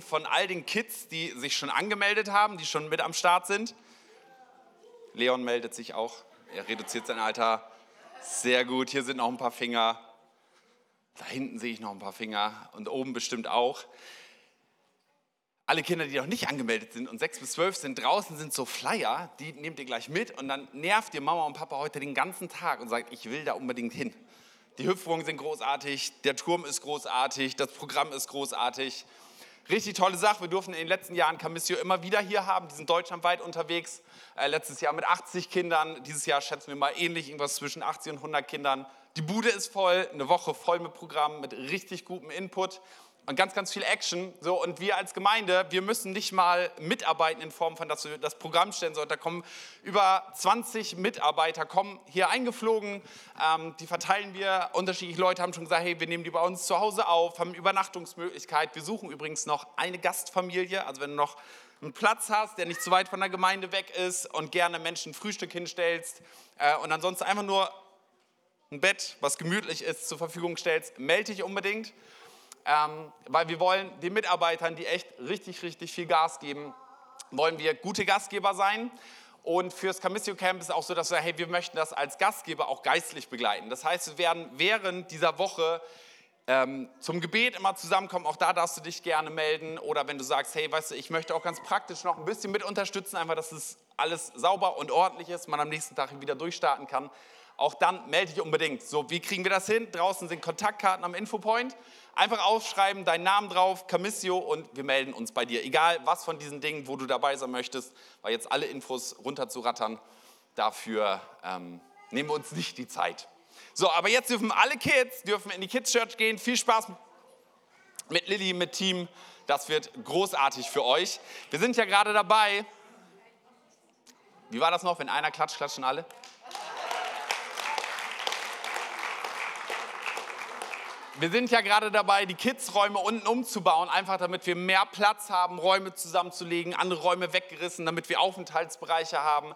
von all den Kids, die sich schon angemeldet haben, die schon mit am Start sind. Leon meldet sich auch. Er reduziert sein Alter. Sehr gut. Hier sind noch ein paar Finger. Da hinten sehe ich noch ein paar Finger und oben bestimmt auch. Alle Kinder, die noch nicht angemeldet sind und sechs bis zwölf sind, draußen sind so Flyer, die nehmt ihr gleich mit und dann nervt ihr Mama und Papa heute den ganzen Tag und sagt, ich will da unbedingt hin. Die Hüpfungen sind großartig, der Turm ist großartig, das Programm ist großartig. Richtig tolle Sache. Wir durften in den letzten Jahren Camissio immer wieder hier haben. Die sind deutschlandweit unterwegs. Äh, letztes Jahr mit 80 Kindern. Dieses Jahr schätzen wir mal ähnlich, irgendwas zwischen 80 und 100 Kindern. Die Bude ist voll, eine Woche voll mit Programm, mit richtig gutem Input und ganz, ganz viel Action. So, und wir als Gemeinde, wir müssen nicht mal mitarbeiten in Form von, dass wir das Programm stellen, sondern da kommen über 20 Mitarbeiter, kommen hier eingeflogen, ähm, die verteilen wir. Unterschiedliche Leute haben schon gesagt, hey, wir nehmen die bei uns zu Hause auf, haben Übernachtungsmöglichkeit. Wir suchen übrigens noch eine Gastfamilie, also wenn du noch einen Platz hast, der nicht zu weit von der Gemeinde weg ist und gerne Menschen Frühstück hinstellst äh, und ansonsten einfach nur ein Bett, was gemütlich ist, zur Verfügung stellst, melde dich unbedingt ähm, weil wir wollen den Mitarbeitern, die echt richtig, richtig viel Gas geben, wollen wir gute Gastgeber sein. Und fürs Camissio Camp ist auch so, dass wir, hey, wir möchten das als Gastgeber auch geistlich begleiten. Das heißt, wir werden während dieser Woche ähm, zum Gebet immer zusammenkommen. Auch da darfst du dich gerne melden. Oder wenn du sagst, hey, weißt du, ich möchte auch ganz praktisch noch ein bisschen mit unterstützen, einfach, dass es alles sauber und ordentlich ist, man am nächsten Tag wieder durchstarten kann. Auch dann melde dich unbedingt. So, wie kriegen wir das hin? Draußen sind Kontaktkarten am Infopoint. Einfach aufschreiben, deinen Namen drauf, Camissio und wir melden uns bei dir. Egal was von diesen Dingen, wo du dabei sein möchtest, weil jetzt alle Infos runterzurattern, dafür ähm, nehmen wir uns nicht die Zeit. So, aber jetzt dürfen alle Kids dürfen in die Kids Church gehen. Viel Spaß mit Lilly, mit Team. Das wird großartig für euch. Wir sind ja gerade dabei. Wie war das noch, wenn einer klatscht, klatschen alle? Wir sind ja gerade dabei, die Kids-Räume unten umzubauen, einfach damit wir mehr Platz haben, Räume zusammenzulegen, andere Räume weggerissen, damit wir Aufenthaltsbereiche haben.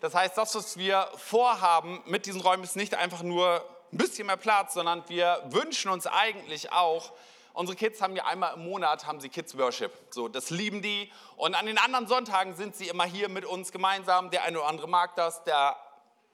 Das heißt, das, was wir vorhaben mit diesen Räumen, ist nicht einfach nur ein bisschen mehr Platz, sondern wir wünschen uns eigentlich auch, unsere Kids haben ja einmal im Monat, haben sie Kids Worship. So, das lieben die. Und an den anderen Sonntagen sind sie immer hier mit uns gemeinsam. Der eine oder andere mag das, der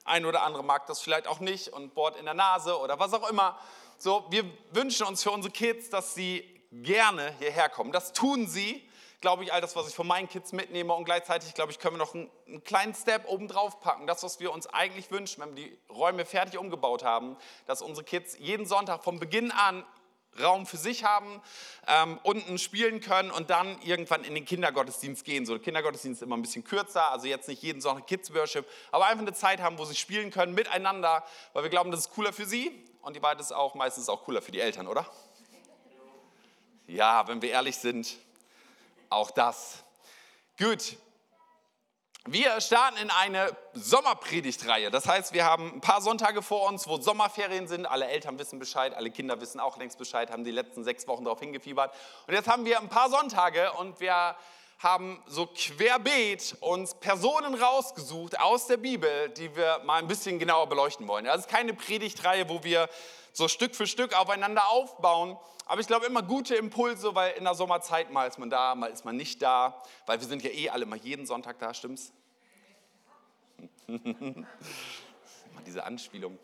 eine oder andere mag das vielleicht auch nicht und bohrt in der Nase oder was auch immer. So, wir wünschen uns für unsere Kids, dass sie gerne hierher kommen. Das tun sie, glaube ich, all das, was ich von meinen Kids mitnehme. Und gleichzeitig, glaube ich, können wir noch einen, einen kleinen Step oben drauf packen. Das, was wir uns eigentlich wünschen, wenn wir die Räume fertig umgebaut haben, dass unsere Kids jeden Sonntag vom Beginn an Raum für sich haben, ähm, unten spielen können und dann irgendwann in den Kindergottesdienst gehen. So, der Kindergottesdienst ist immer ein bisschen kürzer, also jetzt nicht jeden Sonntag Kids Worship, aber einfach eine Zeit haben, wo sie spielen können miteinander, weil wir glauben, das ist cooler für sie und die Wahrheit ist auch meistens auch cooler für die Eltern, oder? Ja, wenn wir ehrlich sind, auch das. Gut. Wir starten in eine Sommerpredigtreihe. Das heißt, wir haben ein paar Sonntage vor uns, wo Sommerferien sind. Alle Eltern wissen Bescheid, alle Kinder wissen auch längst Bescheid, haben die letzten sechs Wochen darauf hingefiebert. Und jetzt haben wir ein paar Sonntage und wir haben so querbeet uns Personen rausgesucht aus der Bibel, die wir mal ein bisschen genauer beleuchten wollen. Das ist keine Predigtreihe, wo wir so Stück für Stück aufeinander aufbauen. Aber ich glaube immer gute Impulse, weil in der Sommerzeit mal ist man da, mal ist man nicht da, weil wir sind ja eh alle mal jeden Sonntag da, stimmt's? Diese Anspielung.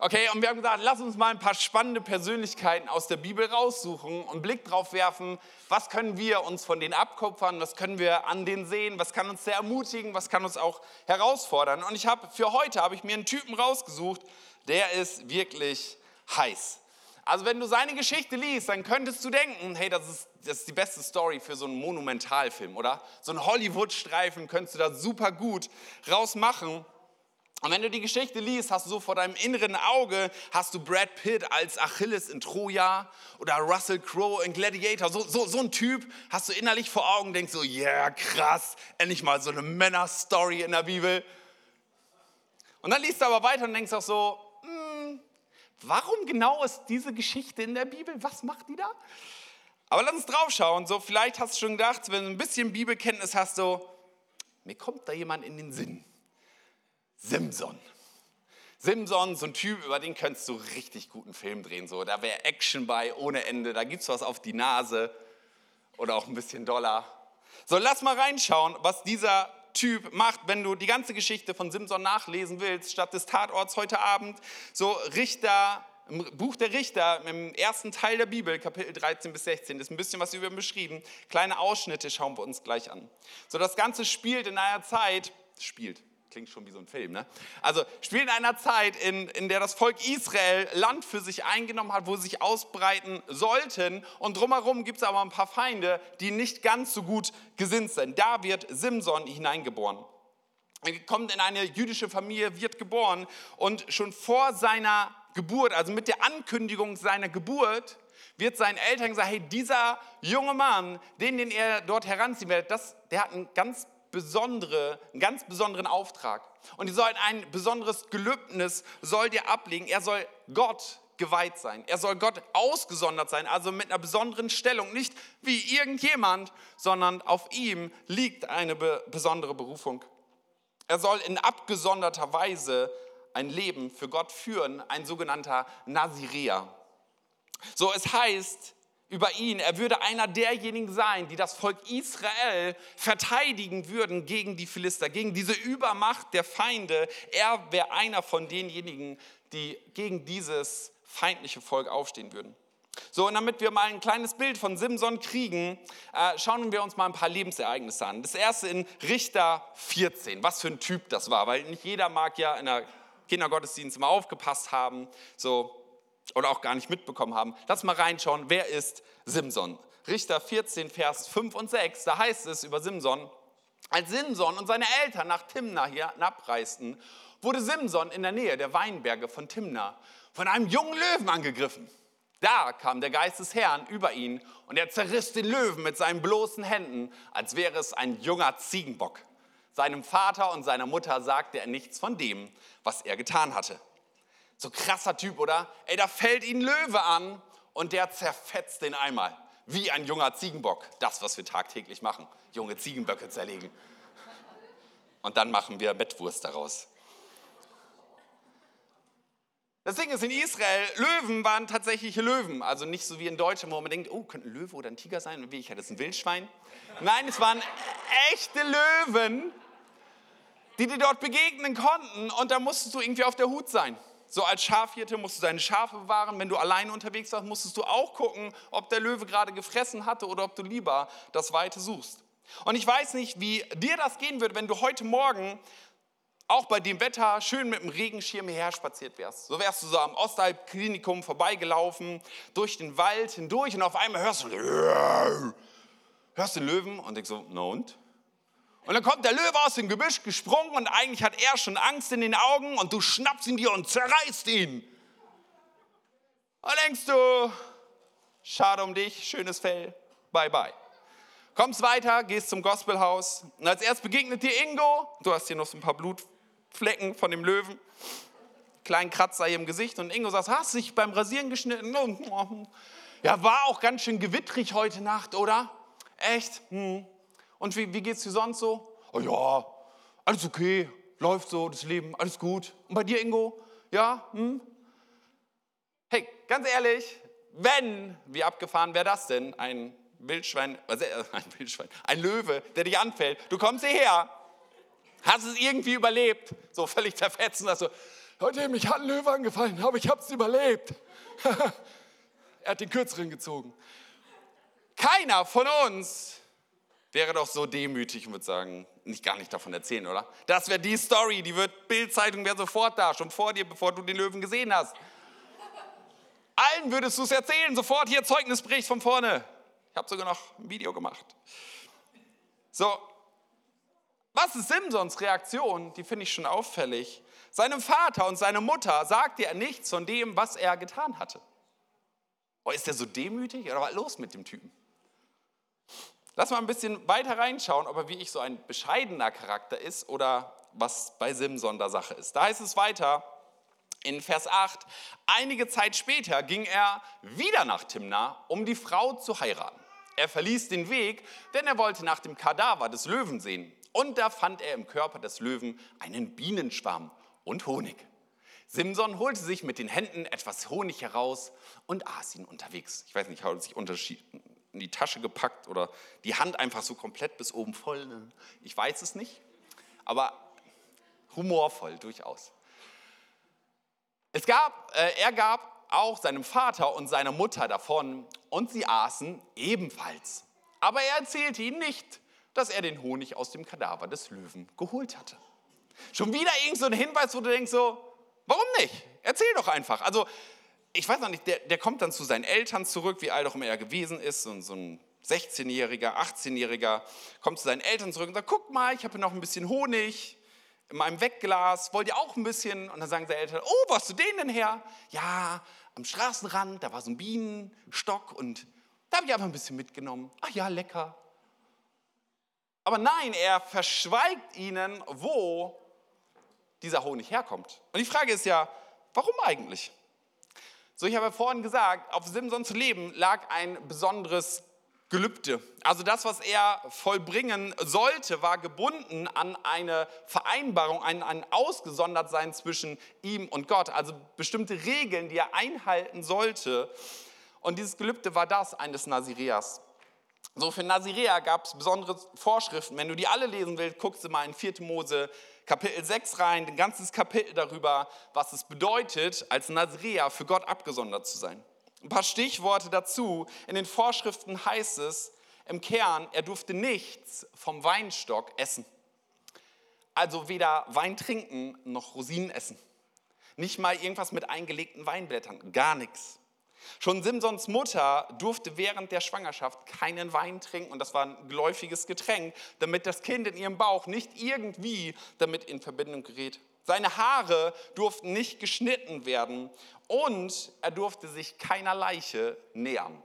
Okay, und wir haben gesagt, lass uns mal ein paar spannende Persönlichkeiten aus der Bibel raussuchen und einen Blick drauf werfen, was können wir uns von denen abkupfern, was können wir an denen sehen, was kann uns sehr ermutigen, was kann uns auch herausfordern. Und ich habe für heute habe ich mir einen Typen rausgesucht, der ist wirklich heiß. Also wenn du seine Geschichte liest, dann könntest du denken, hey, das ist, das ist die beste Story für so einen Monumentalfilm, oder? So einen Hollywood-Streifen könntest du da super gut rausmachen. Und wenn du die Geschichte liest, hast du so vor deinem inneren Auge, hast du Brad Pitt als Achilles in Troja oder Russell Crowe in Gladiator. So, so, so ein Typ hast du innerlich vor Augen, denkst so, yeah, krass, endlich mal so eine Männer-Story in der Bibel. Und dann liest du aber weiter und denkst auch so, hm, warum genau ist diese Geschichte in der Bibel? Was macht die da? Aber lass uns drauf schauen. So, vielleicht hast du schon gedacht, wenn du ein bisschen Bibelkenntnis hast, so, mir kommt da jemand in den Sinn. Simson. Simson, so ein Typ, über den könntest du richtig guten Film drehen. So. Da wäre Action bei ohne Ende, da gibt es was auf die Nase. oder auch ein bisschen doller. So, lass mal reinschauen, was dieser Typ macht, wenn du die ganze Geschichte von Simson nachlesen willst, statt des Tatorts heute Abend. So, Richter, im Buch der Richter, im ersten Teil der Bibel, Kapitel 13 bis 16, ist ein bisschen was über ihn beschrieben. Kleine Ausschnitte schauen wir uns gleich an. So, das Ganze spielt in einer Zeit, spielt, klingt schon wie so ein Film, ne? Also spielt in einer Zeit, in, in der das Volk Israel Land für sich eingenommen hat, wo sie sich ausbreiten sollten. Und drumherum gibt es aber ein paar Feinde, die nicht ganz so gut gesinnt sind. Da wird Simson hineingeboren. Er kommt in eine jüdische Familie, wird geboren und schon vor seiner Geburt, also mit der Ankündigung seiner Geburt, wird seinen Eltern gesagt, hey, dieser junge Mann, den, den er dort heranziehen wird, das, der hat einen ganz besondere, einen ganz besonderen Auftrag. Und ihr sollt ein besonderes Gelübnis sollt ihr ablegen. Er soll Gott geweiht sein. Er soll Gott ausgesondert sein, also mit einer besonderen Stellung. Nicht wie irgendjemand, sondern auf ihm liegt eine besondere Berufung. Er soll in abgesonderter Weise ein Leben für Gott führen, ein sogenannter Nazirea. So, es heißt, über ihn. Er würde einer derjenigen sein, die das Volk Israel verteidigen würden gegen die Philister, gegen diese Übermacht der Feinde. Er wäre einer von denjenigen, die gegen dieses feindliche Volk aufstehen würden. So, und damit wir mal ein kleines Bild von Simson kriegen, äh, schauen wir uns mal ein paar Lebensereignisse an. Das erste in Richter 14. Was für ein Typ das war, weil nicht jeder mag ja in der Kindergottesdienst mal aufgepasst haben. So, oder auch gar nicht mitbekommen haben. Lass mal reinschauen, wer ist Simson? Richter 14, Vers 5 und 6, da heißt es über Simson, als Simson und seine Eltern nach Timna hier abreisten, wurde Simson in der Nähe der Weinberge von Timna von einem jungen Löwen angegriffen. Da kam der Geist des Herrn über ihn und er zerriss den Löwen mit seinen bloßen Händen, als wäre es ein junger Ziegenbock. Seinem Vater und seiner Mutter sagte er nichts von dem, was er getan hatte. So krasser Typ, oder? Ey, da fällt ihn Löwe an und der zerfetzt den einmal. Wie ein junger Ziegenbock. Das, was wir tagtäglich machen. Junge Ziegenböcke zerlegen. Und dann machen wir Bettwurst daraus. Das Ding ist, in Israel, Löwen waren tatsächliche Löwen. Also nicht so wie in Deutschland, wo man denkt, oh, könnte ein Löwe oder ein Tiger sein. Und wie ich hatte es ein Wildschwein. Nein, es waren echte Löwen, die dir dort begegnen konnten. Und da musstest du irgendwie auf der Hut sein. So als Schafhirte musst du deine Schafe bewahren. Wenn du alleine unterwegs warst, musstest du auch gucken, ob der Löwe gerade gefressen hatte oder ob du lieber das Weite suchst. Und ich weiß nicht, wie dir das gehen würde, wenn du heute Morgen auch bei dem Wetter schön mit dem Regenschirm hierher spaziert wärst. So wärst du so am Ostalb-Klinikum vorbeigelaufen, durch den Wald hindurch und auf einmal hörst du, hörst den Löwen und denkst so, na und? Und dann kommt der Löwe aus dem Gebüsch gesprungen und eigentlich hat er schon Angst in den Augen und du schnappst ihn dir und zerreißt ihn. Da denkst du, schade um dich, schönes Fell, bye bye. Kommst weiter, gehst zum Gospelhaus und als erst begegnet dir Ingo, du hast hier noch so ein paar Blutflecken von dem Löwen, kleinen Kratzer hier im Gesicht und Ingo sagt, hast dich beim Rasieren geschnitten? Ja, war auch ganz schön gewittrig heute Nacht, oder? Echt? Hm. Und wie, wie geht es dir sonst so? Oh ja, alles okay, läuft so, das Leben, alles gut. Und bei dir, Ingo? Ja? Hm? Hey, ganz ehrlich, wenn, wie abgefahren wäre das denn, ein Wildschwein, äh, ein Wildschwein, ein Löwe, der dich anfällt, du kommst hierher, hast es irgendwie überlebt, so völlig zerfetzen, dass du, heute mich hat ein Löwe angefallen, aber ich habe es überlebt. er hat den Kürzeren gezogen. Keiner von uns wäre doch so demütig und würde sagen, nicht gar nicht davon erzählen, oder? Das wäre die Story, die wird Bildzeitung wäre sofort da, schon vor dir, bevor du den Löwen gesehen hast. Allen würdest du es erzählen, sofort hier Zeugnisbericht von vorne. Ich habe sogar noch ein Video gemacht. So, was ist Simsons Reaktion? Die finde ich schon auffällig. Seinem Vater und seiner Mutter sagte er nichts von dem, was er getan hatte. Oh, ist er so demütig oder was los mit dem Typen? Lass mal ein bisschen weiter reinschauen, ob er wie ich so ein bescheidener Charakter ist oder was bei Simson der Sache ist. Da heißt es weiter in Vers 8, einige Zeit später ging er wieder nach Timna, um die Frau zu heiraten. Er verließ den Weg, denn er wollte nach dem Kadaver des Löwen sehen. Und da fand er im Körper des Löwen einen Bienenschwarm und Honig. Simson holte sich mit den Händen etwas Honig heraus und aß ihn unterwegs. Ich weiß nicht, how sich in die Tasche gepackt oder die Hand einfach so komplett bis oben voll. Ne? Ich weiß es nicht, aber humorvoll durchaus. Es gab, äh, er gab auch seinem Vater und seiner Mutter davon und sie aßen ebenfalls. Aber er erzählte ihnen nicht, dass er den Honig aus dem Kadaver des Löwen geholt hatte. Schon wieder irgend so ein Hinweis, wo du denkst so, warum nicht? Erzähl doch einfach. Also, ich weiß noch nicht, der, der kommt dann zu seinen Eltern zurück, wie alt auch immer er gewesen ist, so, so ein 16-Jähriger, 18-Jähriger, kommt zu seinen Eltern zurück und sagt, guck mal, ich habe hier noch ein bisschen Honig in meinem Wegglas, wollt ihr auch ein bisschen? Und dann sagen seine Eltern, oh, wo hast du den denn her? Ja, am Straßenrand, da war so ein Bienenstock und da habe ich einfach ein bisschen mitgenommen. Ach ja, lecker. Aber nein, er verschweigt ihnen, wo dieser Honig herkommt. Und die Frage ist ja, warum eigentlich? So, ich habe vorhin gesagt, auf Simsons Leben lag ein besonderes Gelübde. Also das, was er vollbringen sollte, war gebunden an eine Vereinbarung, an ein Ausgesondertsein zwischen ihm und Gott. Also bestimmte Regeln, die er einhalten sollte. Und dieses Gelübde war das eines Nazireas. So für Nazirea gab es besondere Vorschriften. Wenn du die alle lesen willst, guckst du mal in 4. Mose Kapitel 6 rein, ein ganzes Kapitel darüber, was es bedeutet, als Nazirea für Gott abgesondert zu sein. Ein paar Stichworte dazu. In den Vorschriften heißt es im Kern, er durfte nichts vom Weinstock essen. Also weder Wein trinken noch Rosinen essen. Nicht mal irgendwas mit eingelegten Weinblättern, gar nichts. Schon Simsons Mutter durfte während der Schwangerschaft keinen Wein trinken und das war ein geläufiges Getränk, damit das Kind in ihrem Bauch nicht irgendwie damit in Verbindung gerät. Seine Haare durften nicht geschnitten werden und er durfte sich keiner Leiche nähern.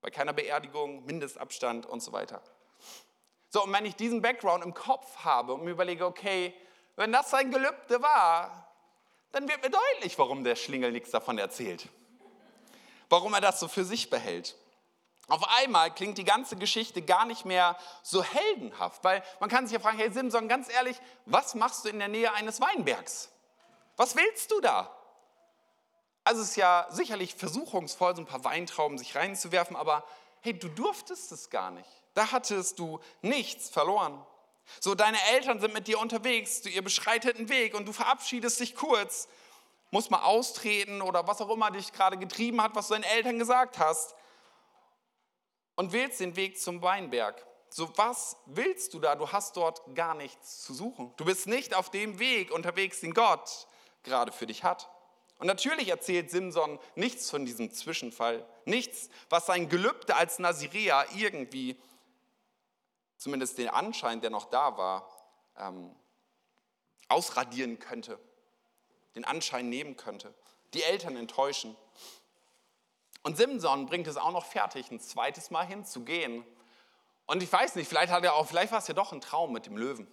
Bei keiner Beerdigung, Mindestabstand und so weiter. So, und wenn ich diesen Background im Kopf habe und mir überlege, okay, wenn das sein Gelübde war, dann wird mir deutlich, warum der Schlingel nichts davon erzählt warum er das so für sich behält. Auf einmal klingt die ganze Geschichte gar nicht mehr so heldenhaft, weil man kann sich ja fragen, hey Simson, ganz ehrlich, was machst du in der Nähe eines Weinbergs? Was willst du da? Also es ist ja sicherlich versuchungsvoll, so ein paar Weintrauben sich reinzuwerfen, aber hey, du durftest es gar nicht. Da hattest du nichts verloren. So, deine Eltern sind mit dir unterwegs, ihr beschreitet einen Weg und du verabschiedest dich kurz muss mal austreten oder was auch immer dich gerade getrieben hat, was du deinen Eltern gesagt hast und wählst den Weg zum Weinberg. So, was willst du da? Du hast dort gar nichts zu suchen. Du bist nicht auf dem Weg unterwegs, den Gott gerade für dich hat. Und natürlich erzählt Simson nichts von diesem Zwischenfall, nichts, was sein Gelübde als Nazirea irgendwie, zumindest den Anschein, der noch da war, ähm, ausradieren könnte den Anschein nehmen könnte, die Eltern enttäuschen. Und Simson bringt es auch noch fertig, ein zweites Mal hinzugehen. Und ich weiß nicht, vielleicht, hat er auch, vielleicht war es ja doch ein Traum mit dem Löwen.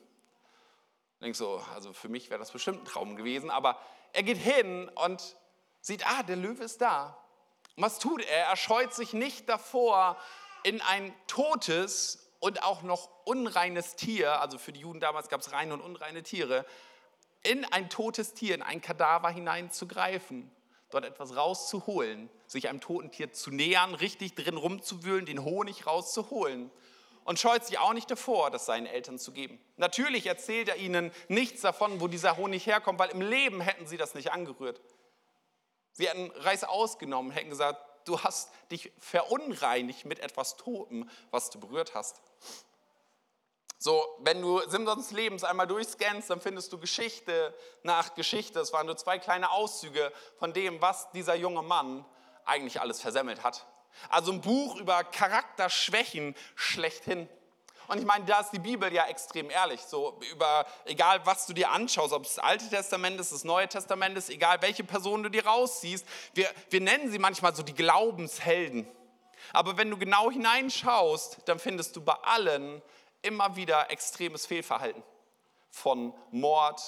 Ich denke so, also für mich wäre das bestimmt ein Traum gewesen, aber er geht hin und sieht, ah, der Löwe ist da. Und was tut er? Er scheut sich nicht davor, in ein totes und auch noch unreines Tier, also für die Juden damals gab es reine und unreine Tiere, in ein totes Tier, in ein Kadaver hineinzugreifen, dort etwas rauszuholen, sich einem toten Tier zu nähern, richtig drin rumzuwühlen, den Honig rauszuholen und scheut sich auch nicht davor, das seinen Eltern zu geben. Natürlich erzählt er ihnen nichts davon, wo dieser Honig herkommt, weil im Leben hätten sie das nicht angerührt. Sie hätten Reis ausgenommen, hätten gesagt, du hast dich verunreinigt mit etwas Totem, was du berührt hast. So, wenn du Simsons Lebens einmal durchscannst, dann findest du Geschichte nach Geschichte. Es waren nur zwei kleine Auszüge von dem, was dieser junge Mann eigentlich alles versemmelt hat. Also ein Buch über Charakterschwächen schlechthin. Und ich meine, da ist die Bibel ja extrem ehrlich. So über, egal was du dir anschaust, ob es das Alte Testament ist, das Neue Testament ist, egal welche Person du dir rausziehst, wir, wir nennen sie manchmal so die Glaubenshelden. Aber wenn du genau hineinschaust, dann findest du bei allen immer wieder extremes Fehlverhalten. Von Mord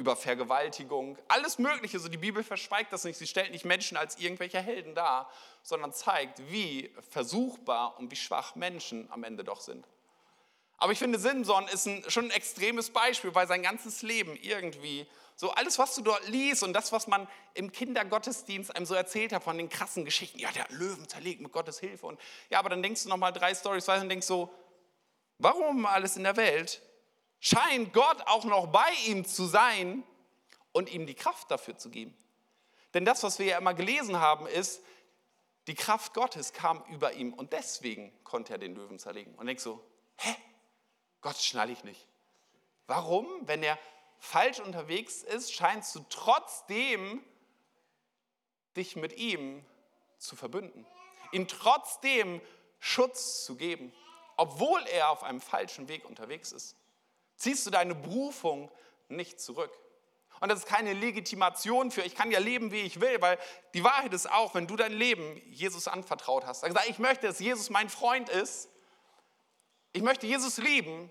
über Vergewaltigung, alles Mögliche. So die Bibel verschweigt das nicht. Sie stellt nicht Menschen als irgendwelche Helden dar, sondern zeigt, wie versuchbar und wie schwach Menschen am Ende doch sind. Aber ich finde, Simson ist ein, schon ein extremes Beispiel, weil sein ganzes Leben irgendwie, so alles, was du dort liest und das, was man im Kindergottesdienst einem so erzählt hat von den krassen Geschichten, ja, der Löwen zerlegt mit Gottes Hilfe. Und ja, aber dann denkst du nochmal drei Stories weiter und denkst so, warum alles in der Welt scheint Gott auch noch bei ihm zu sein und ihm die Kraft dafür zu geben? Denn das, was wir ja immer gelesen haben, ist, die Kraft Gottes kam über ihm und deswegen konnte er den Löwen zerlegen. Und denkst so, hä? Gott schnalle ich nicht. Warum? Wenn er falsch unterwegs ist, scheinst du trotzdem dich mit ihm zu verbünden. Ihm trotzdem Schutz zu geben, obwohl er auf einem falschen Weg unterwegs ist. Ziehst du deine Berufung nicht zurück. Und das ist keine Legitimation für, ich kann ja leben, wie ich will, weil die Wahrheit ist auch, wenn du dein Leben Jesus anvertraut hast, gesagt, ich möchte, dass Jesus mein Freund ist, ich möchte Jesus lieben,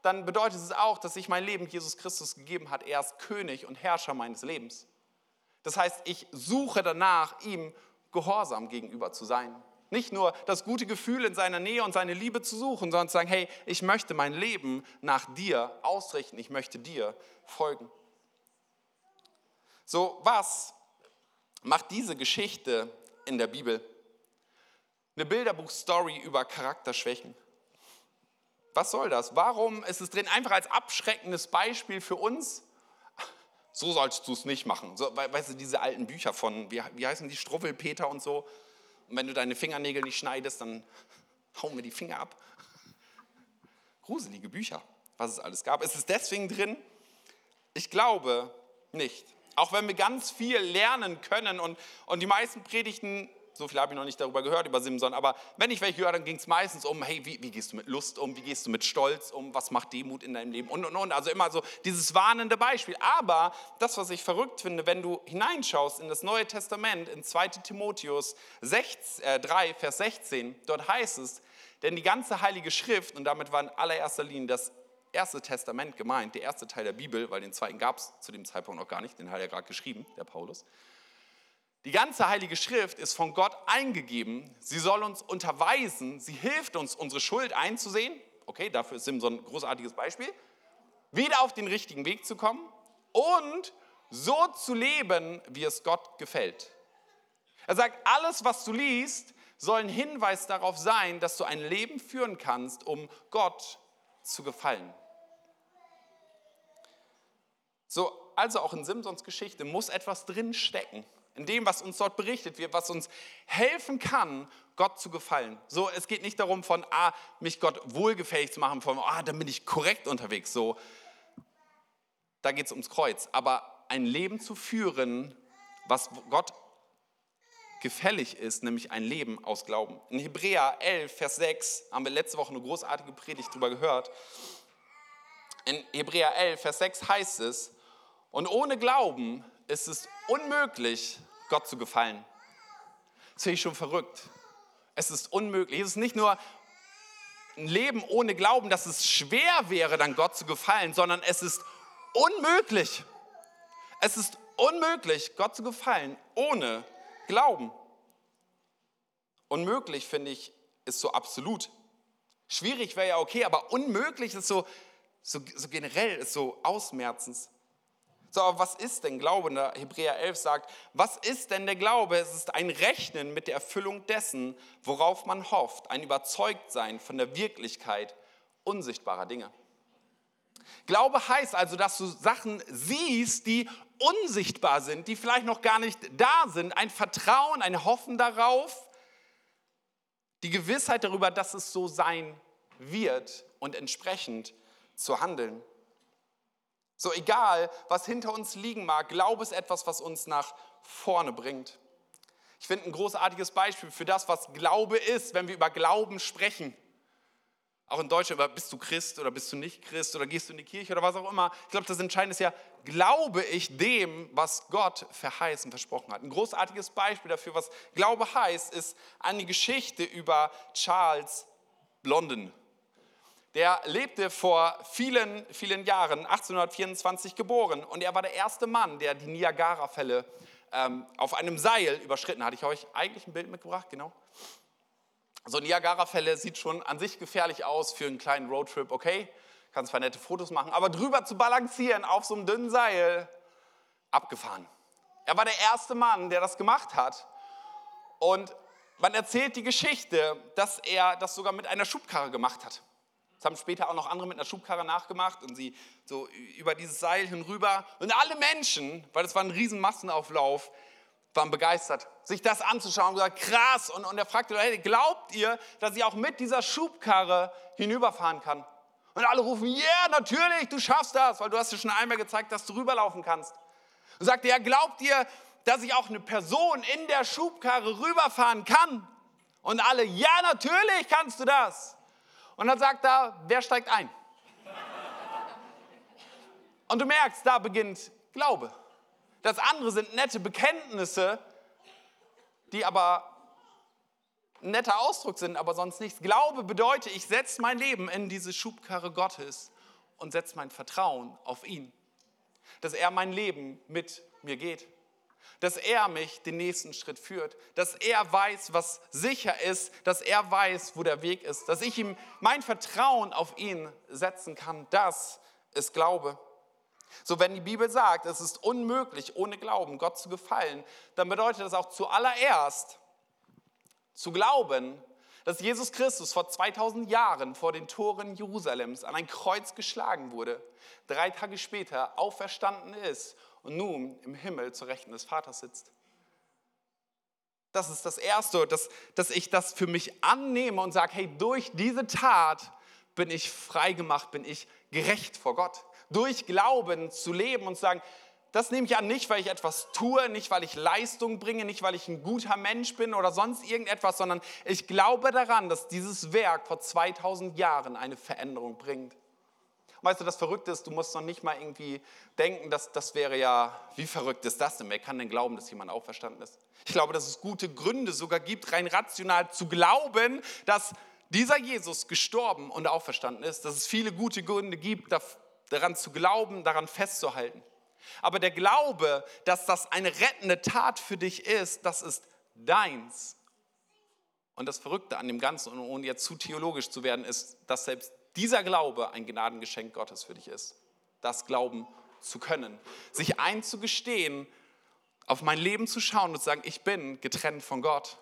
dann bedeutet es auch, dass ich mein Leben Jesus Christus gegeben hat. Er ist König und Herrscher meines Lebens. Das heißt, ich suche danach, ihm gehorsam gegenüber zu sein. Nicht nur das gute Gefühl in seiner Nähe und seine Liebe zu suchen, sondern zu sagen, hey, ich möchte mein Leben nach dir ausrichten, ich möchte dir folgen. So, was macht diese Geschichte in der Bibel? Eine Bilderbuchstory über Charakterschwächen. Was soll das? Warum ist es drin? Einfach als abschreckendes Beispiel für uns. So sollst du es nicht machen. So, weißt du, diese alten Bücher von, wie, wie heißen die, Struffelpeter und so. Und wenn du deine Fingernägel nicht schneidest, dann hauen wir die Finger ab. Gruselige Bücher, was es alles gab. Ist es deswegen drin? Ich glaube nicht. Auch wenn wir ganz viel lernen können und, und die meisten Predigten, so viel habe ich noch nicht darüber gehört, über Simson, aber wenn ich welche höre, dann ging es meistens um, hey, wie, wie, gehst du mit Lust um, wie gehst du mit Stolz um, was macht Demut in deinem Leben und, und, und. Also immer so dieses warnende Beispiel. Aber das, was ich verrückt finde, wenn du hineinschaust in das Neue Testament, in 2 Timotheus 6, äh, 3, Vers 16, dort heißt es, denn die ganze Heilige Schrift, und damit war in allererster Linie das Erste Testament gemeint, der erste Teil der Bibel, weil den zweiten gab es zu dem Zeitpunkt noch gar nicht, den hat er gerade geschrieben, der Paulus. Die ganze Heilige Schrift ist von Gott eingegeben. Sie soll uns unterweisen, sie hilft uns, unsere Schuld einzusehen. Okay, dafür ist Simson ein großartiges Beispiel. Wieder auf den richtigen Weg zu kommen und so zu leben, wie es Gott gefällt. Er sagt, alles, was du liest, soll ein Hinweis darauf sein, dass du ein Leben führen kannst, um Gott zu gefallen. So, also auch in Simsons Geschichte muss etwas drinstecken, in dem, was uns dort berichtet wird, was uns helfen kann, Gott zu gefallen. So, es geht nicht darum, von, ah, mich Gott wohlgefällig zu machen, von, ah, dann bin ich korrekt unterwegs. So, da geht es ums Kreuz. Aber ein Leben zu führen, was Gott gefällig ist, nämlich ein Leben aus Glauben. In Hebräer 11, Vers 6 haben wir letzte Woche eine großartige Predigt darüber gehört. In Hebräer 11, Vers 6 heißt es, und ohne Glauben ist es unmöglich, Gott zu gefallen. Das finde ich schon verrückt. Es ist unmöglich. Es ist nicht nur ein Leben ohne Glauben, dass es schwer wäre, dann Gott zu gefallen, sondern es ist unmöglich. Es ist unmöglich, Gott zu gefallen, ohne Glauben. Unmöglich, finde ich, ist so absolut. Schwierig wäre ja okay, aber unmöglich ist so, so, so generell, ist so ausmerzens. So, aber was ist denn Glaube? Der Hebräer 11 sagt, was ist denn der Glaube? Es ist ein Rechnen mit der Erfüllung dessen, worauf man hofft, ein Überzeugtsein von der Wirklichkeit unsichtbarer Dinge. Glaube heißt also, dass du Sachen siehst, die unsichtbar sind, die vielleicht noch gar nicht da sind. Ein Vertrauen, ein Hoffen darauf, die Gewissheit darüber, dass es so sein wird und entsprechend zu handeln. So egal, was hinter uns liegen mag, Glaube ist etwas, was uns nach vorne bringt. Ich finde ein großartiges Beispiel für das, was Glaube ist, wenn wir über Glauben sprechen. Auch in Deutschland, bist du Christ oder bist du nicht Christ oder gehst du in die Kirche oder was auch immer. Ich glaube, das Entscheidende ist ja, glaube ich dem, was Gott verheißen, versprochen hat. Ein großartiges Beispiel dafür, was Glaube heißt, ist eine Geschichte über Charles Blondin. Der lebte vor vielen, vielen Jahren, 1824 geboren, und er war der erste Mann, der die Niagara-Fälle ähm, auf einem Seil überschritten hat. Ich habe euch eigentlich ein Bild mitgebracht, genau. So Niagara-Fälle sieht schon an sich gefährlich aus für einen kleinen Roadtrip, okay? Kann zwar nette Fotos machen, aber drüber zu balancieren auf so einem dünnen Seil, abgefahren. Er war der erste Mann, der das gemacht hat. Und man erzählt die Geschichte, dass er das sogar mit einer Schubkarre gemacht hat. Das haben später auch noch andere mit einer Schubkarre nachgemacht und sie so über dieses Seil hinüber. Und alle Menschen, weil es war ein riesen Massenauflauf, waren begeistert, sich das anzuschauen und gesagt, krass. Und, und er fragte, hey, glaubt ihr, dass ich auch mit dieser Schubkarre hinüberfahren kann? Und alle rufen, ja, yeah, natürlich, du schaffst das, weil du hast dir schon einmal gezeigt, dass du rüberlaufen kannst. Und sagte, ja, glaubt ihr, dass ich auch eine Person in der Schubkarre rüberfahren kann? Und alle, ja, natürlich kannst du das. Und dann sagt er, wer steigt ein? Und du merkst, da beginnt Glaube. Das andere sind nette Bekenntnisse, die aber ein netter Ausdruck sind, aber sonst nichts. Glaube bedeutet, ich setze mein Leben in diese Schubkarre Gottes und setze mein Vertrauen auf ihn. Dass er mein Leben mit mir geht dass er mich den nächsten Schritt führt, dass er weiß, was sicher ist, dass er weiß, wo der Weg ist, dass ich ihm mein Vertrauen auf ihn setzen kann. Das ist Glaube. So, wenn die Bibel sagt, es ist unmöglich, ohne Glauben Gott zu gefallen, dann bedeutet das auch zuallererst zu glauben, dass Jesus Christus vor 2000 Jahren vor den Toren Jerusalems an ein Kreuz geschlagen wurde, drei Tage später auferstanden ist und nun im Himmel zur Rechten des Vaters sitzt. Das ist das Erste, dass, dass ich das für mich annehme und sage, hey, durch diese Tat bin ich frei gemacht, bin ich gerecht vor Gott. Durch Glauben zu leben und zu sagen, das nehme ich an, nicht weil ich etwas tue, nicht weil ich Leistung bringe, nicht weil ich ein guter Mensch bin oder sonst irgendetwas, sondern ich glaube daran, dass dieses Werk vor 2000 Jahren eine Veränderung bringt. Weißt du, das Verrückte ist, du musst noch nicht mal irgendwie denken, dass das wäre ja, wie verrückt ist das denn? Wer kann denn glauben, dass jemand auferstanden ist? Ich glaube, dass es gute Gründe sogar gibt, rein rational zu glauben, dass dieser Jesus gestorben und auferstanden ist, dass es viele gute Gründe gibt, daran zu glauben, daran festzuhalten. Aber der Glaube, dass das eine rettende Tat für dich ist, das ist deins. Und das Verrückte an dem Ganzen, ohne jetzt zu theologisch zu werden, ist, dass selbst dieser Glaube ein Gnadengeschenk Gottes für dich ist. Das Glauben zu können. Sich einzugestehen, auf mein Leben zu schauen und zu sagen, ich bin getrennt von Gott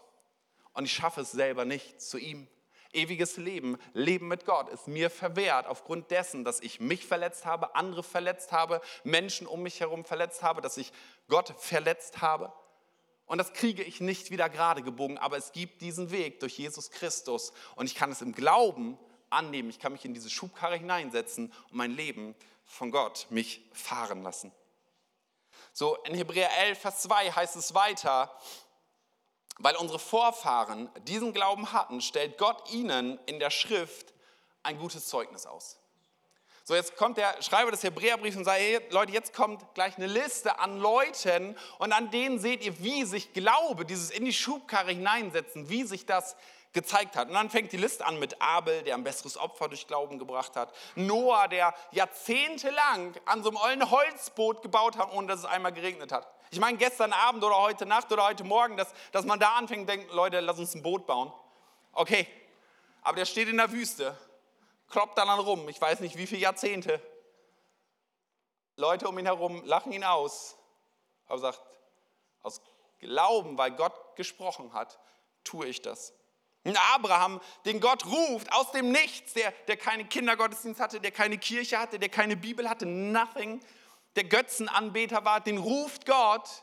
und ich schaffe es selber nicht zu ihm. Ewiges Leben, Leben mit Gott ist mir verwehrt aufgrund dessen, dass ich mich verletzt habe, andere verletzt habe, Menschen um mich herum verletzt habe, dass ich Gott verletzt habe. Und das kriege ich nicht wieder gerade gebogen, aber es gibt diesen Weg durch Jesus Christus und ich kann es im Glauben annehmen, ich kann mich in diese Schubkarre hineinsetzen und mein Leben von Gott mich fahren lassen. So in Hebräer 11, Vers 2 heißt es weiter, weil unsere Vorfahren diesen Glauben hatten, stellt Gott ihnen in der Schrift ein gutes Zeugnis aus. So, jetzt kommt der Schreiber des Hebräerbriefs und sagt, hey, Leute, jetzt kommt gleich eine Liste an Leuten und an denen seht ihr, wie sich Glaube, dieses in die Schubkarre hineinsetzen, wie sich das gezeigt hat. Und dann fängt die Liste an mit Abel, der ein besseres Opfer durch Glauben gebracht hat. Noah, der jahrzehntelang an so einem ollen Holzboot gebaut hat, ohne dass es einmal geregnet hat. Ich meine, gestern Abend oder heute Nacht oder heute Morgen, dass, dass man da anfängt und denkt, Leute, lass uns ein Boot bauen. Okay, aber der steht in der Wüste, kloppt dann rum, ich weiß nicht wie viele Jahrzehnte. Leute um ihn herum lachen ihn aus, aber sagt, aus Glauben, weil Gott gesprochen hat, tue ich das. Ein Abraham, den Gott ruft aus dem Nichts, der, der keine Kindergottesdienst hatte, der keine Kirche hatte, der keine Bibel hatte, nothing, der Götzenanbeter war, den ruft Gott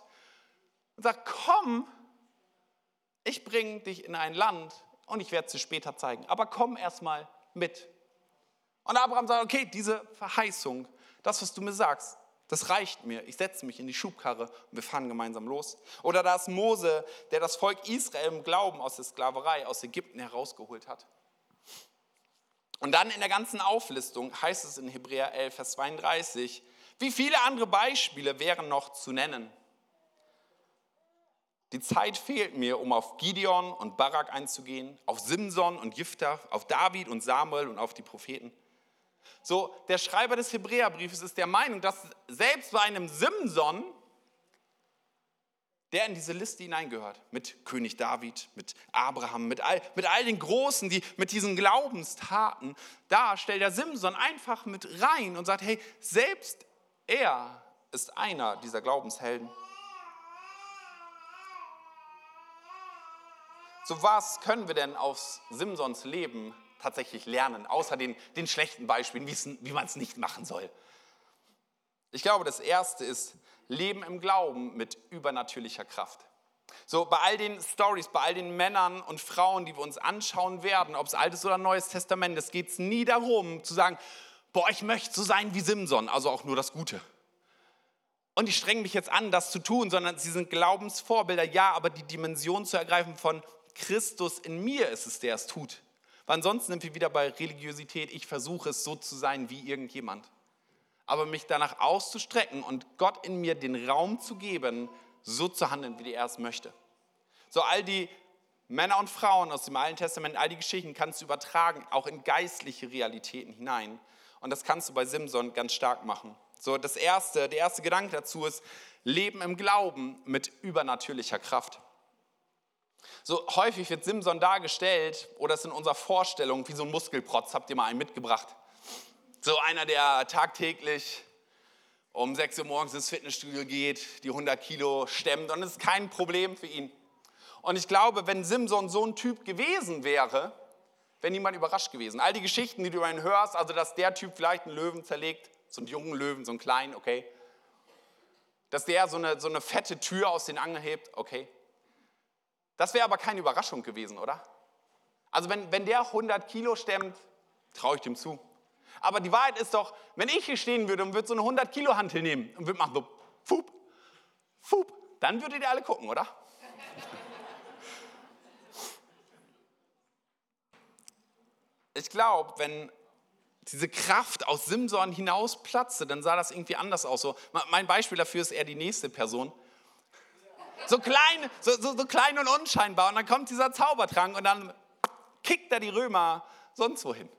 und sagt, komm, ich bringe dich in ein Land und ich werde es dir später zeigen, aber komm erstmal mit. Und Abraham sagt, okay, diese Verheißung, das, was du mir sagst, das reicht mir. Ich setze mich in die Schubkarre und wir fahren gemeinsam los. Oder da ist Mose, der das Volk Israel im Glauben aus der Sklaverei aus Ägypten herausgeholt hat. Und dann in der ganzen Auflistung heißt es in Hebräer 11, Vers 32, wie viele andere Beispiele wären noch zu nennen. Die Zeit fehlt mir, um auf Gideon und Barak einzugehen, auf Simson und Jiftach, auf David und Samuel und auf die Propheten. So, der Schreiber des Hebräerbriefes ist der Meinung, dass selbst bei einem Simson der in diese Liste hineingehört. Mit König David, mit Abraham, mit all, mit all den Großen, die mit diesen Glaubenstaten, da stellt der Simson einfach mit rein und sagt, hey, selbst er ist einer dieser Glaubenshelden. So was können wir denn aus Simsons Leben tatsächlich lernen, außer den, den schlechten Beispielen, wie man es nicht machen soll? Ich glaube, das Erste ist, Leben im Glauben mit übernatürlicher Kraft. So, bei all den Stories, bei all den Männern und Frauen, die wir uns anschauen werden, ob es Altes oder Neues Testament ist, geht es nie darum zu sagen, boah, ich möchte so sein wie Simson, also auch nur das Gute. Und ich strenge mich jetzt an, das zu tun, sondern sie sind Glaubensvorbilder, ja, aber die Dimension zu ergreifen von Christus in mir ist es, der es tut. Weil ansonsten sind wir wieder bei Religiosität, ich versuche es so zu sein wie irgendjemand aber mich danach auszustrecken und Gott in mir den Raum zu geben, so zu handeln, wie er es möchte. So all die Männer und Frauen aus dem Alten Testament, all die Geschichten kannst du übertragen, auch in geistliche Realitäten hinein. Und das kannst du bei Simson ganz stark machen. So, das erste, der erste Gedanke dazu ist, Leben im Glauben mit übernatürlicher Kraft. So häufig wird Simson dargestellt, oder es in unserer Vorstellung, wie so ein Muskelprotz, habt ihr mal einen mitgebracht. So einer, der tagtäglich um 6 Uhr morgens ins Fitnessstudio geht, die 100 Kilo stemmt und es ist kein Problem für ihn. Und ich glaube, wenn Simson so ein Typ gewesen wäre, wäre niemand überrascht gewesen. All die Geschichten, die du über ihn hörst, also dass der Typ vielleicht einen Löwen zerlegt, so einen jungen Löwen, so einen kleinen, okay. Dass der so eine, so eine fette Tür aus den Angeln hebt, okay. Das wäre aber keine Überraschung gewesen, oder? Also wenn, wenn der 100 Kilo stemmt, traue ich dem zu. Aber die Wahrheit ist doch, wenn ich hier stehen würde und würde so eine 100 Kilo Hantel nehmen und würde machen so, fup, fup, dann würdet ihr alle gucken, oder? Ich glaube, wenn diese Kraft aus Simson hinaus platzte, dann sah das irgendwie anders aus. So, mein Beispiel dafür ist eher die nächste Person. So klein, so, so, so klein und unscheinbar. Und dann kommt dieser Zaubertrank und dann kickt er die Römer sonst wohin.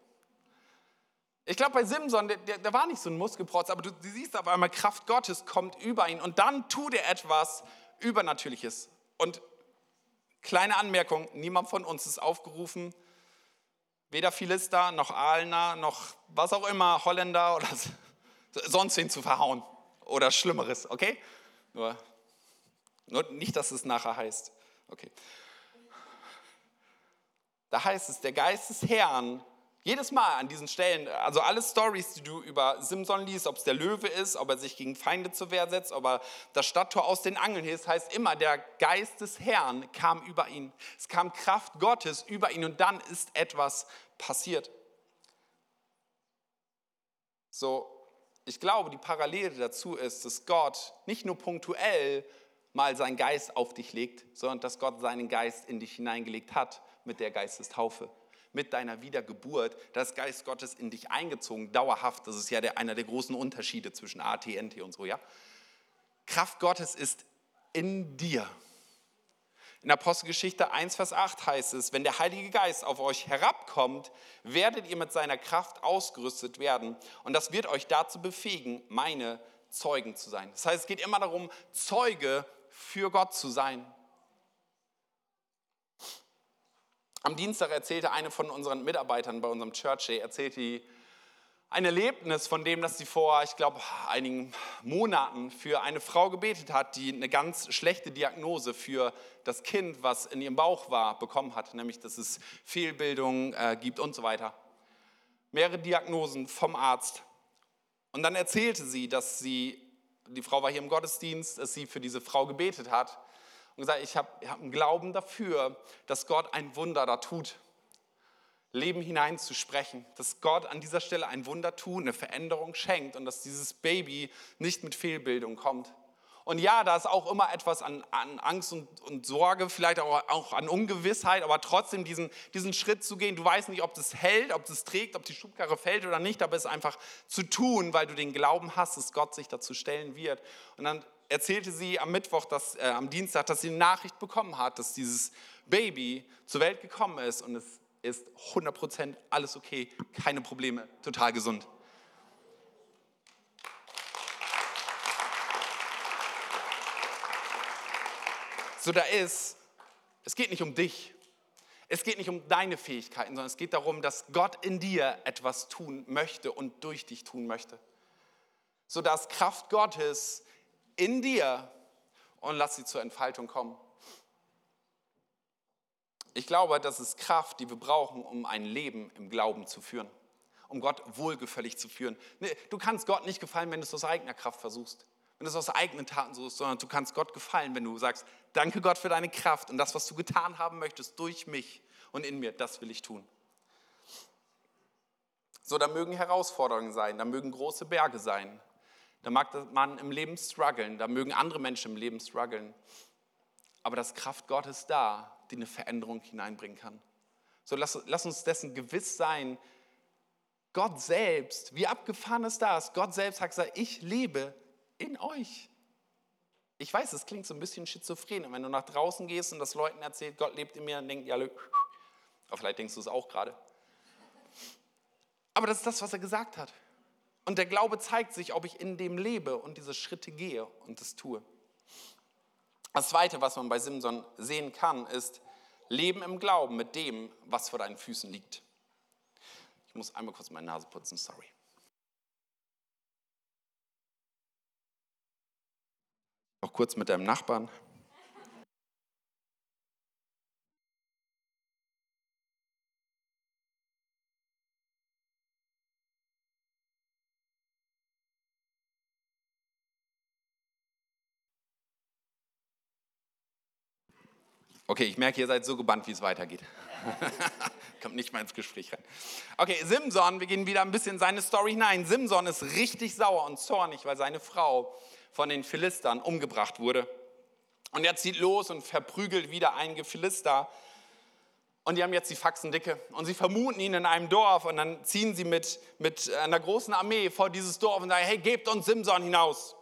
Ich glaube, bei Simson, der, der, der, war nicht so ein Muskelprotz, aber du, du siehst auf einmal, Kraft Gottes kommt über ihn und dann tut er etwas Übernatürliches. Und kleine Anmerkung, niemand von uns ist aufgerufen, weder Philister noch Aalner noch was auch immer, Holländer oder sonst wen zu verhauen oder Schlimmeres, okay? Nur, nicht, dass es nachher heißt. Okay. Da heißt es, der Geist des Herrn jedes Mal an diesen Stellen, also alle Stories, die du über Simson liest, ob es der Löwe ist, ob er sich gegen Feinde zur Wehr setzt, ob er das Stadttor aus den Angeln hilft, heißt immer, der Geist des Herrn kam über ihn. Es kam Kraft Gottes über ihn und dann ist etwas passiert. So, ich glaube, die Parallele dazu ist, dass Gott nicht nur punktuell mal seinen Geist auf dich legt, sondern dass Gott seinen Geist in dich hineingelegt hat mit der Geistestaufe mit deiner Wiedergeburt, das Geist Gottes in dich eingezogen, dauerhaft. Das ist ja der, einer der großen Unterschiede zwischen A, T, N, T und so, ja. Kraft Gottes ist in dir. In Apostelgeschichte 1, Vers 8 heißt es, wenn der Heilige Geist auf euch herabkommt, werdet ihr mit seiner Kraft ausgerüstet werden. Und das wird euch dazu befähigen, meine Zeugen zu sein. Das heißt, es geht immer darum, Zeuge für Gott zu sein. Am Dienstag erzählte eine von unseren Mitarbeitern bei unserem Church Day, erzählte die ein Erlebnis von dem, dass sie vor, ich glaube, einigen Monaten für eine Frau gebetet hat, die eine ganz schlechte Diagnose für das Kind, was in ihrem Bauch war, bekommen hat, nämlich dass es Fehlbildung äh, gibt und so weiter. Mehrere Diagnosen vom Arzt. Und dann erzählte sie, dass sie, die Frau war hier im Gottesdienst, dass sie für diese Frau gebetet hat und gesagt, ich habe hab einen Glauben dafür, dass Gott ein Wunder da tut. Leben hineinzusprechen, dass Gott an dieser Stelle ein Wunder tut, eine Veränderung schenkt und dass dieses Baby nicht mit Fehlbildung kommt. Und ja, da ist auch immer etwas an, an Angst und, und, Sorge, vielleicht auch, auch, an Ungewissheit, aber trotzdem diesen, diesen Schritt zu gehen. Du weißt nicht, ob das hält, ob das trägt, ob die Schubkarre fällt oder nicht, aber es einfach zu tun, weil du den Glauben hast, dass Gott sich dazu stellen wird. Und dann erzählte sie am Mittwoch, dass, äh, am Dienstag, dass sie eine Nachricht bekommen hat, dass dieses Baby zur Welt gekommen ist und es ist 100% alles okay, keine Probleme, total gesund. So da ist, es geht nicht um dich. Es geht nicht um deine Fähigkeiten, sondern es geht darum, dass Gott in dir etwas tun möchte und durch dich tun möchte. So dass Kraft Gottes in dir und lass sie zur Entfaltung kommen. Ich glaube, das ist Kraft, die wir brauchen, um ein Leben im Glauben zu führen, um Gott wohlgefällig zu führen. Du kannst Gott nicht gefallen, wenn du es aus eigener Kraft versuchst, wenn es aus eigenen Taten suchst, sondern du kannst Gott gefallen, wenn du sagst, danke Gott für deine Kraft und das, was du getan haben möchtest durch mich und in mir, das will ich tun. So, da mögen Herausforderungen sein, da mögen große Berge sein, da mag man im Leben strugglen, da mögen andere Menschen im Leben strugglen. Aber das Kraft Gottes da, die eine Veränderung hineinbringen kann. So lass, lass uns dessen gewiss sein, Gott selbst, wie abgefahren ist das? Gott selbst hat gesagt, ich lebe in euch. Ich weiß, es klingt so ein bisschen schizophren. Und wenn du nach draußen gehst und das Leuten erzählt, Gott lebt in mir, dann denken die alle, aber vielleicht denkst du es auch gerade. Aber das ist das, was er gesagt hat. Und der Glaube zeigt sich, ob ich in dem lebe und diese Schritte gehe und das tue. Das Zweite, was man bei Simson sehen kann, ist Leben im Glauben mit dem, was vor deinen Füßen liegt. Ich muss einmal kurz meine Nase putzen, sorry. Noch kurz mit deinem Nachbarn. Okay, ich merke, ihr seid so gebannt, wie es weitergeht. Kommt nicht mal ins Gespräch rein. Okay, Simson, wir gehen wieder ein bisschen in seine Story hinein. Simson ist richtig sauer und zornig, weil seine Frau von den Philistern umgebracht wurde. Und er zieht los und verprügelt wieder einige Philister. Und die haben jetzt die Faxen dicke. Und sie vermuten ihn in einem Dorf. Und dann ziehen sie mit, mit einer großen Armee vor dieses Dorf und sagen: Hey, gebt uns Simson hinaus.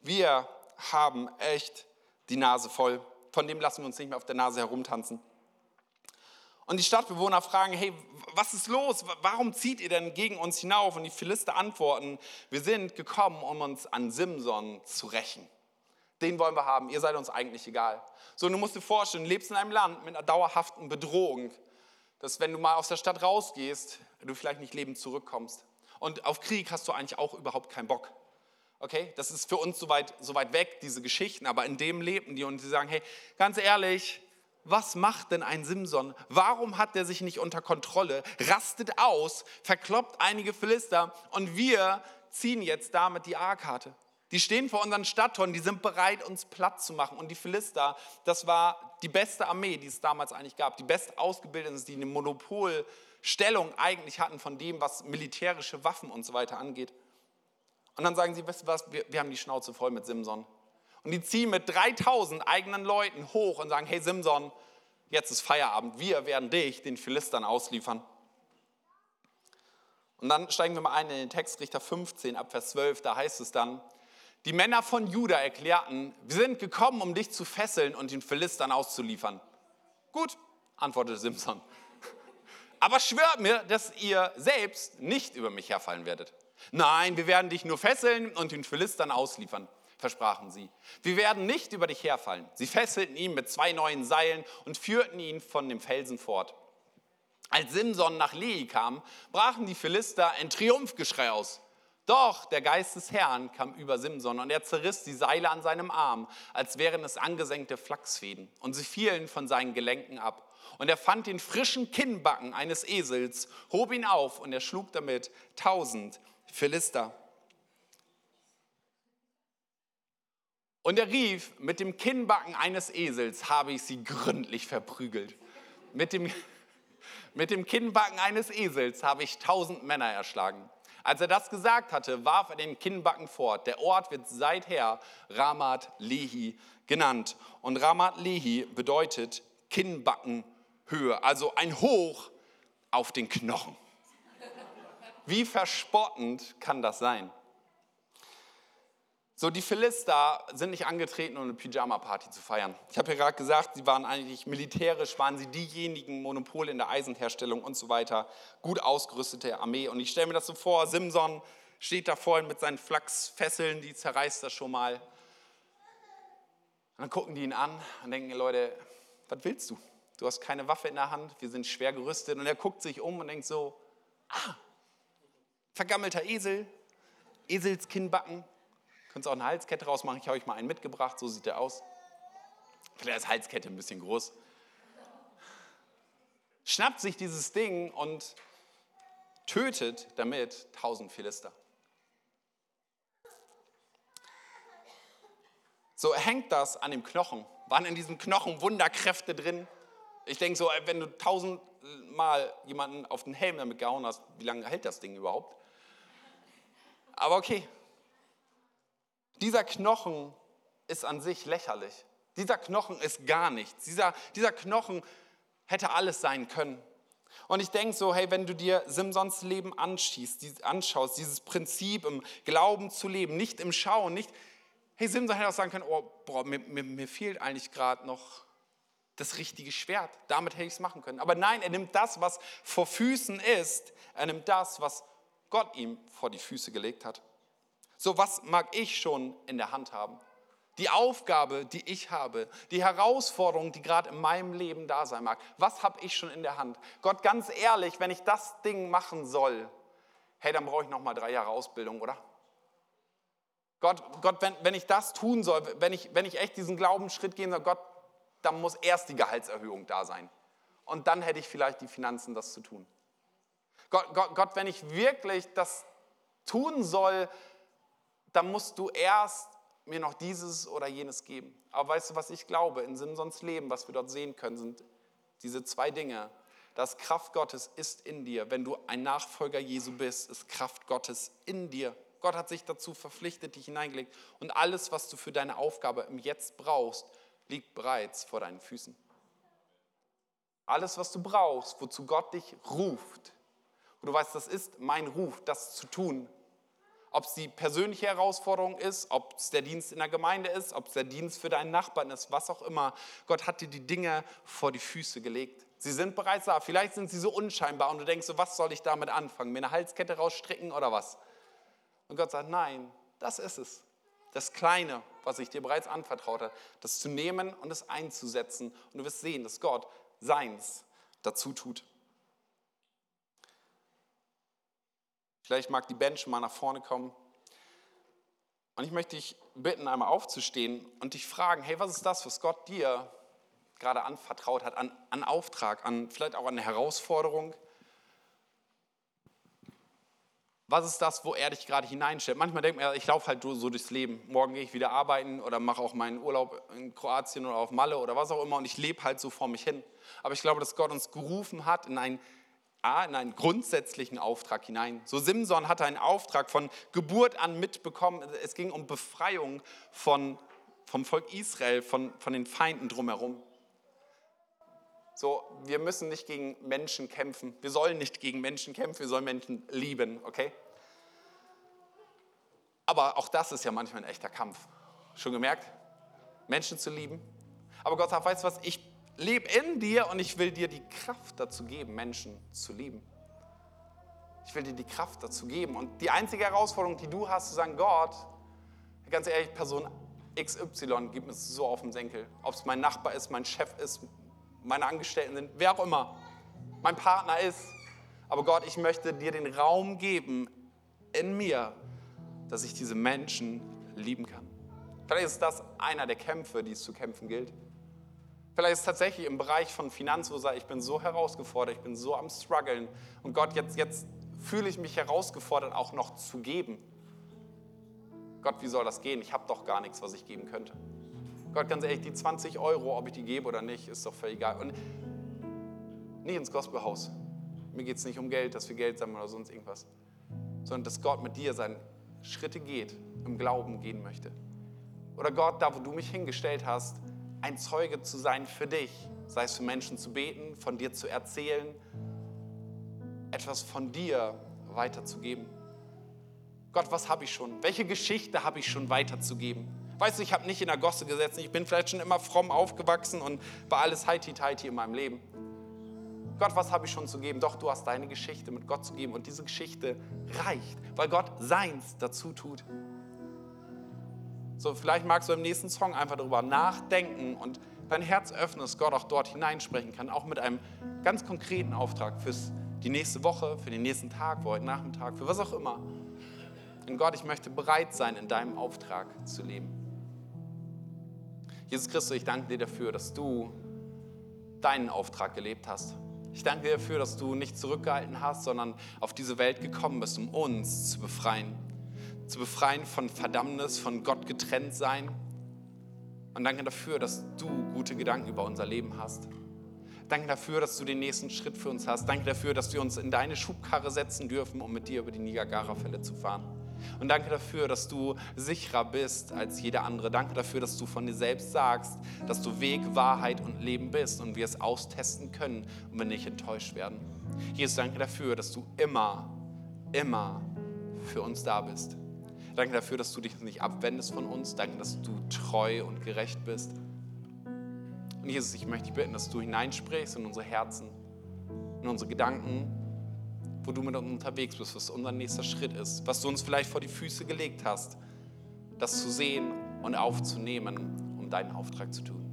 Wir haben echt die Nase voll von dem lassen wir uns nicht mehr auf der Nase herumtanzen. Und die Stadtbewohner fragen, hey, was ist los? Warum zieht ihr denn gegen uns hinauf? Und die Philister antworten, wir sind gekommen, um uns an Simson zu rächen. Den wollen wir haben, ihr seid uns eigentlich egal. So, du musst dir vorstellen, du lebst in einem Land mit einer dauerhaften Bedrohung, dass wenn du mal aus der Stadt rausgehst, du vielleicht nicht lebend zurückkommst. Und auf Krieg hast du eigentlich auch überhaupt keinen Bock. Okay, das ist für uns so weit, so weit weg, diese Geschichten, aber in dem leben die und sie sagen, hey, ganz ehrlich, was macht denn ein Simson? Warum hat der sich nicht unter Kontrolle, rastet aus, verkloppt einige Philister und wir ziehen jetzt damit die A-Karte? Die stehen vor unseren Stadttoren, die sind bereit, uns platt zu machen. Und die Philister, das war die beste Armee, die es damals eigentlich gab, die best ausgebildeten, die eine Monopolstellung eigentlich hatten von dem, was militärische Waffen und so weiter angeht. Und dann sagen sie, weißt du was, wir, wir haben die Schnauze voll mit Simson. Und die ziehen mit 3000 eigenen Leuten hoch und sagen, hey Simson, jetzt ist Feierabend, wir werden dich den Philistern ausliefern. Und dann steigen wir mal ein in den Text Richter 15 ab Vers 12, da heißt es dann, die Männer von Juda erklärten, wir sind gekommen, um dich zu fesseln und den Philistern auszuliefern. Gut, antwortete Simson. Aber schwört mir, dass ihr selbst nicht über mich herfallen werdet. Nein, wir werden dich nur fesseln und den Philistern ausliefern, versprachen sie. Wir werden nicht über dich herfallen. Sie fesselten ihn mit zwei neuen Seilen und führten ihn von dem Felsen fort. Als Simson nach Lehi kam, brachen die Philister ein Triumphgeschrei aus. Doch der Geist des Herrn kam über Simson und er zerriss die Seile an seinem Arm, als wären es angesenkte Flachsfäden, und sie fielen von seinen Gelenken ab. Und er fand den frischen Kinnbacken eines Esels, hob ihn auf und er schlug damit tausend Philister. Und er rief, mit dem Kinnbacken eines Esels habe ich sie gründlich verprügelt. Mit dem, mit dem Kinnbacken eines Esels habe ich tausend Männer erschlagen. Als er das gesagt hatte, warf er den Kinnbacken fort. Der Ort wird seither Ramat Lehi genannt. Und Ramat Lehi bedeutet Kinnbackenhöhe, also ein Hoch auf den Knochen. Wie verspottend kann das sein? So, die Philister sind nicht angetreten, um eine Pyjama-Party zu feiern. Ich habe ja gerade gesagt, sie waren eigentlich militärisch, waren sie diejenigen, Monopole in der Eisenherstellung und so weiter, gut ausgerüstete Armee. Und ich stelle mir das so vor, Simson steht da vorhin mit seinen Flachsfesseln, die zerreißt das schon mal. Und dann gucken die ihn an und denken, Leute, was willst du? Du hast keine Waffe in der Hand, wir sind schwer gerüstet. Und er guckt sich um und denkt so, ah, vergammelter Esel, Eselskinnbacken. Könnt ihr auch eine Halskette rausmachen? Ich habe euch mal einen mitgebracht, so sieht er aus. Vielleicht ist Halskette ein bisschen groß. Schnappt sich dieses Ding und tötet damit tausend Philister. So hängt das an dem Knochen. Waren in diesem Knochen Wunderkräfte drin? Ich denke so, wenn du tausendmal jemanden auf den Helm damit gehauen hast, wie lange hält das Ding überhaupt? Aber okay. Dieser Knochen ist an sich lächerlich. Dieser Knochen ist gar nichts. Dieser, dieser Knochen hätte alles sein können. Und ich denke so, hey, wenn du dir Simsons Leben anschießt, anschaust, dieses Prinzip im Glauben zu leben, nicht im Schauen, nicht, hey, Simson hätte auch sagen können, oh, boah, mir, mir, mir fehlt eigentlich gerade noch das richtige Schwert. Damit hätte ich es machen können. Aber nein, er nimmt das, was vor Füßen ist. Er nimmt das, was Gott ihm vor die Füße gelegt hat. So, was mag ich schon in der Hand haben? Die Aufgabe, die ich habe, die Herausforderung, die gerade in meinem Leben da sein mag. Was habe ich schon in der Hand? Gott, ganz ehrlich, wenn ich das Ding machen soll, hey, dann brauche ich noch mal drei Jahre Ausbildung, oder? Gott, Gott wenn, wenn ich das tun soll, wenn ich, wenn ich echt diesen Glaubensschritt gehen soll, Gott, dann muss erst die Gehaltserhöhung da sein. Und dann hätte ich vielleicht die Finanzen, das zu tun. Gott, Gott, Gott, wenn ich wirklich das tun soll, dann musst du erst mir noch dieses oder jenes geben. Aber weißt du, was ich glaube? In Simsons Leben, was wir dort sehen können, sind diese zwei Dinge. Das Kraft Gottes ist in dir. Wenn du ein Nachfolger Jesu bist, ist Kraft Gottes in dir. Gott hat sich dazu verpflichtet, dich hineingelegt. Und alles, was du für deine Aufgabe im Jetzt brauchst, liegt bereits vor deinen Füßen. Alles, was du brauchst, wozu Gott dich ruft. Und du weißt, das ist mein Ruf, das zu tun. Ob es die persönliche Herausforderung ist, ob es der Dienst in der Gemeinde ist, ob es der Dienst für deinen Nachbarn ist, was auch immer. Gott hat dir die Dinge vor die Füße gelegt. Sie sind bereits da. Vielleicht sind sie so unscheinbar und du denkst so, was soll ich damit anfangen? Mir eine Halskette rausstricken oder was? Und Gott sagt, nein, das ist es das Kleine, was ich dir bereits anvertraut habe, das zu nehmen und es einzusetzen. Und du wirst sehen, dass Gott seins dazu tut. Vielleicht mag die Band schon mal nach vorne kommen. Und ich möchte dich bitten, einmal aufzustehen und dich fragen, hey, was ist das, was Gott dir gerade anvertraut hat, an, an Auftrag, an vielleicht auch an eine Herausforderung? Was ist das, wo er dich gerade hineinstellt? Manchmal denkt man, ich laufe halt so durchs Leben. Morgen gehe ich wieder arbeiten oder mache auch meinen Urlaub in Kroatien oder auf Malle oder was auch immer und ich lebe halt so vor mich hin. Aber ich glaube, dass Gott uns gerufen hat in in einen grundsätzlichen Auftrag hinein. So Simson hatte einen Auftrag von Geburt an mitbekommen. Es ging um Befreiung von, vom Volk Israel, von, von den Feinden drumherum. So, wir müssen nicht gegen Menschen kämpfen. Wir sollen nicht gegen Menschen kämpfen, wir sollen Menschen lieben, okay? Aber auch das ist ja manchmal ein echter Kampf. Schon gemerkt? Menschen zu lieben. Aber Gott sagt, weißt du was, ich lebe in dir und ich will dir die Kraft dazu geben, Menschen zu lieben. Ich will dir die Kraft dazu geben. Und die einzige Herausforderung, die du hast, zu sagen, Gott, ganz ehrlich, Person XY gibt mir so auf den Senkel. Ob es mein Nachbar ist, mein Chef ist, meine Angestellten sind, wer auch immer mein Partner ist. Aber Gott, ich möchte dir den Raum geben in mir, dass ich diese Menschen lieben kann. Vielleicht ist das einer der Kämpfe, die es zu kämpfen gilt. Vielleicht ist es tatsächlich im Bereich von Finanz, wo ich bin so herausgefordert, ich bin so am struggeln und Gott, jetzt, jetzt fühle ich mich herausgefordert, auch noch zu geben. Gott, wie soll das gehen? Ich habe doch gar nichts, was ich geben könnte. Gott, ganz ehrlich, die 20 Euro, ob ich die gebe oder nicht, ist doch völlig egal. Und nicht ins Gospelhaus. Mir geht es nicht um Geld, dass wir Geld sammeln oder sonst irgendwas. Sondern dass Gott mit dir seine Schritte geht, im Glauben gehen möchte. Oder Gott, da wo du mich hingestellt hast, ein Zeuge zu sein für dich. Sei es für Menschen zu beten, von dir zu erzählen, etwas von dir weiterzugeben. Gott, was habe ich schon? Welche Geschichte habe ich schon weiterzugeben? Weißt du, ich habe nicht in der Gosse gesessen, ich bin vielleicht schon immer fromm aufgewachsen und war alles heiti-teiti in meinem Leben. Gott, was habe ich schon zu geben? Doch, du hast deine Geschichte mit Gott zu geben und diese Geschichte reicht, weil Gott seins dazu tut. So, vielleicht magst du im nächsten Song einfach darüber nachdenken und dein Herz öffnen, dass Gott auch dort hineinsprechen kann, auch mit einem ganz konkreten Auftrag für die nächste Woche, für den nächsten Tag, für heute Nachmittag, für was auch immer. Und Gott, ich möchte bereit sein, in deinem Auftrag zu leben. Jesus Christus, ich danke dir dafür, dass du deinen Auftrag gelebt hast. Ich danke dir dafür, dass du nicht zurückgehalten hast, sondern auf diese Welt gekommen bist, um uns zu befreien. Zu befreien von Verdammnis, von Gott getrennt sein. Und danke dafür, dass du gute Gedanken über unser Leben hast. Danke dafür, dass du den nächsten Schritt für uns hast. Danke dafür, dass wir uns in deine Schubkarre setzen dürfen, um mit dir über die Niagara-Fälle zu fahren. Und danke dafür, dass du sicherer bist als jeder andere. Danke dafür, dass du von dir selbst sagst, dass du Weg, Wahrheit und Leben bist und wir es austesten können und wir nicht enttäuscht werden. Jesus, danke dafür, dass du immer, immer für uns da bist. Danke dafür, dass du dich nicht abwendest von uns. Danke, dass du treu und gerecht bist. Und Jesus, ich möchte dich bitten, dass du hineinsprichst in unsere Herzen, in unsere Gedanken, wo du mit uns unterwegs bist, was unser nächster Schritt ist, was du uns vielleicht vor die Füße gelegt hast, das zu sehen und aufzunehmen, um deinen Auftrag zu tun.